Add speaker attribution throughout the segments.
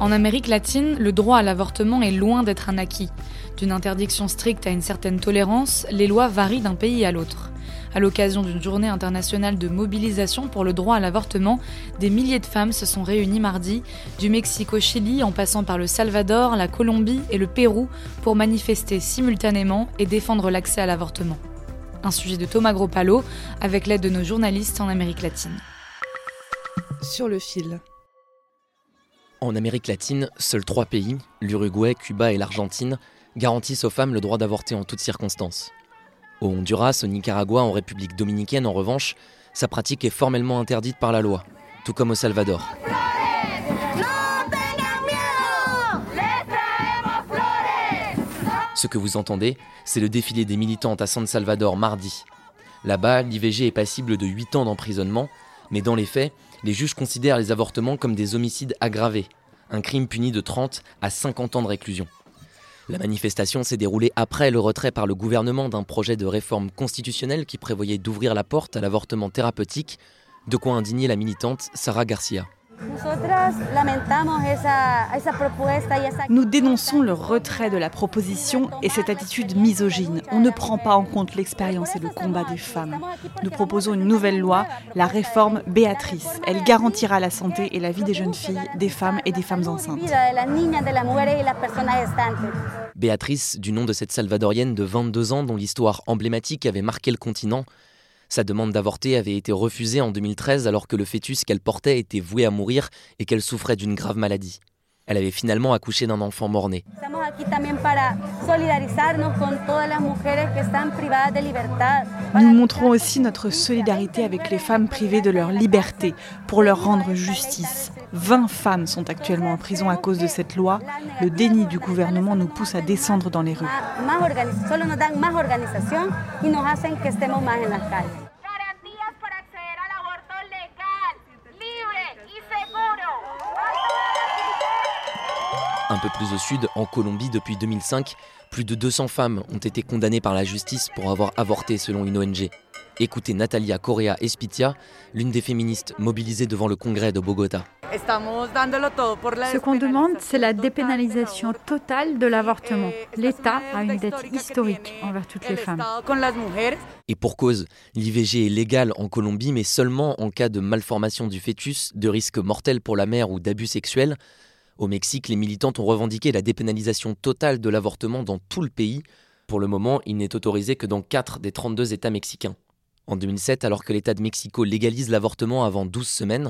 Speaker 1: En Amérique latine, le droit à l'avortement est loin d'être un acquis. D'une interdiction stricte à une certaine tolérance, les lois varient d'un pays à l'autre. À l'occasion d'une journée internationale de mobilisation pour le droit à l'avortement, des milliers de femmes se sont réunies mardi, du Mexique au Chili en passant par le Salvador, la Colombie et le Pérou, pour manifester simultanément et défendre l'accès à l'avortement. Un sujet de Thomas Gropalo, avec l'aide de nos journalistes en Amérique latine.
Speaker 2: Sur le fil.
Speaker 3: En Amérique latine, seuls trois pays, l'Uruguay, Cuba et l'Argentine, garantissent aux femmes le droit d'avorter en toutes circonstances. Au Honduras, au Nicaragua, en République dominicaine, en revanche, sa pratique est formellement interdite par la loi, tout comme au Salvador. Ce que vous entendez, c'est le défilé des militantes à San Salvador mardi. Là-bas, l'IVG est passible de 8 ans d'emprisonnement, mais dans les faits, les juges considèrent les avortements comme des homicides aggravés, un crime puni de 30 à 50 ans de réclusion. La manifestation s'est déroulée après le retrait par le gouvernement d'un projet de réforme constitutionnelle qui prévoyait d'ouvrir la porte à l'avortement thérapeutique, de quoi indigner la militante Sarah Garcia.
Speaker 4: Nous dénonçons le retrait de la proposition et cette attitude misogyne. On ne prend pas en compte l'expérience et le combat des femmes. Nous proposons une nouvelle loi, la réforme Béatrice. Elle garantira la santé et la vie des jeunes filles, des femmes et des femmes enceintes.
Speaker 3: Béatrice, du nom de cette Salvadorienne de 22 ans dont l'histoire emblématique avait marqué le continent, sa demande d'avorter avait été refusée en 2013 alors que le fœtus qu'elle portait était voué à mourir et qu'elle souffrait d'une grave maladie. Elle avait finalement accouché d'un enfant mort-né.
Speaker 4: Nous montrons aussi notre solidarité avec les femmes privées de leur liberté pour leur rendre justice. 20 femmes sont actuellement en prison à cause de cette loi. Le déni du gouvernement nous pousse à descendre dans les rues.
Speaker 3: Un peu plus au sud, en Colombie depuis 2005, plus de 200 femmes ont été condamnées par la justice pour avoir avorté selon une ONG. Écoutez Natalia Correa Espitia, l'une des féministes mobilisées devant le congrès de Bogota.
Speaker 5: Ce qu'on demande, c'est la dépénalisation totale de l'avortement. L'État a une dette historique envers toutes les femmes.
Speaker 3: Et pour cause, l'IVG est légal en Colombie, mais seulement en cas de malformation du fœtus, de risque mortel pour la mère ou d'abus sexuels. Au Mexique, les militantes ont revendiqué la dépénalisation totale de l'avortement dans tout le pays. Pour le moment, il n'est autorisé que dans 4 des 32 États mexicains. En 2007, alors que l'État de Mexico légalise l'avortement avant 12 semaines,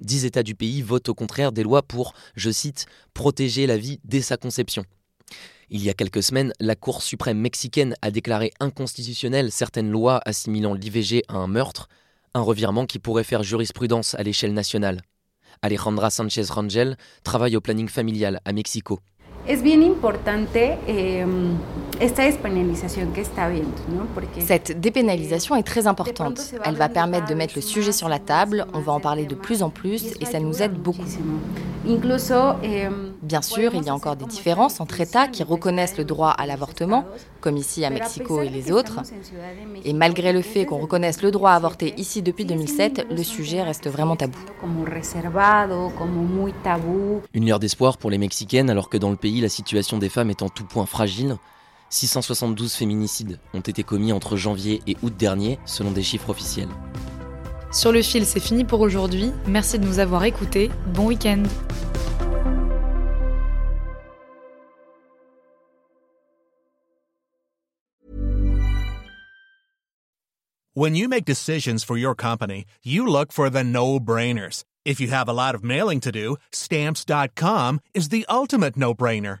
Speaker 3: 10 États du pays votent au contraire des lois pour, je cite, protéger la vie dès sa conception. Il y a quelques semaines, la Cour suprême mexicaine a déclaré inconstitutionnelles certaines lois assimilant l'IVG à un meurtre, un revirement qui pourrait faire jurisprudence à l'échelle nationale. Alejandra Sanchez Rangel travaille au planning familial à Mexico.
Speaker 6: Cette dépénalisation est très importante. Elle va permettre de mettre le sujet sur la table, on va en parler de plus en plus et ça nous aide beaucoup. Bien sûr, il y a encore des différences entre États qui reconnaissent le droit à l'avortement, comme ici à Mexico et les autres. Et malgré le fait qu'on reconnaisse le droit à avorter ici depuis 2007, le sujet reste vraiment tabou.
Speaker 3: Une lueur d'espoir pour les Mexicaines alors que dans le pays la situation des femmes est en tout point fragile. 672 féminicides ont été commis entre janvier et août dernier, selon des chiffres officiels.
Speaker 1: Sur le fil, c'est fini pour aujourd'hui. Merci de nous avoir écoutés. Bon week-end.
Speaker 7: When you make decisions for your company, you look for the no brainers.
Speaker 8: If you have a lot of mailing to do, stamps.com is the ultimate no-brainer.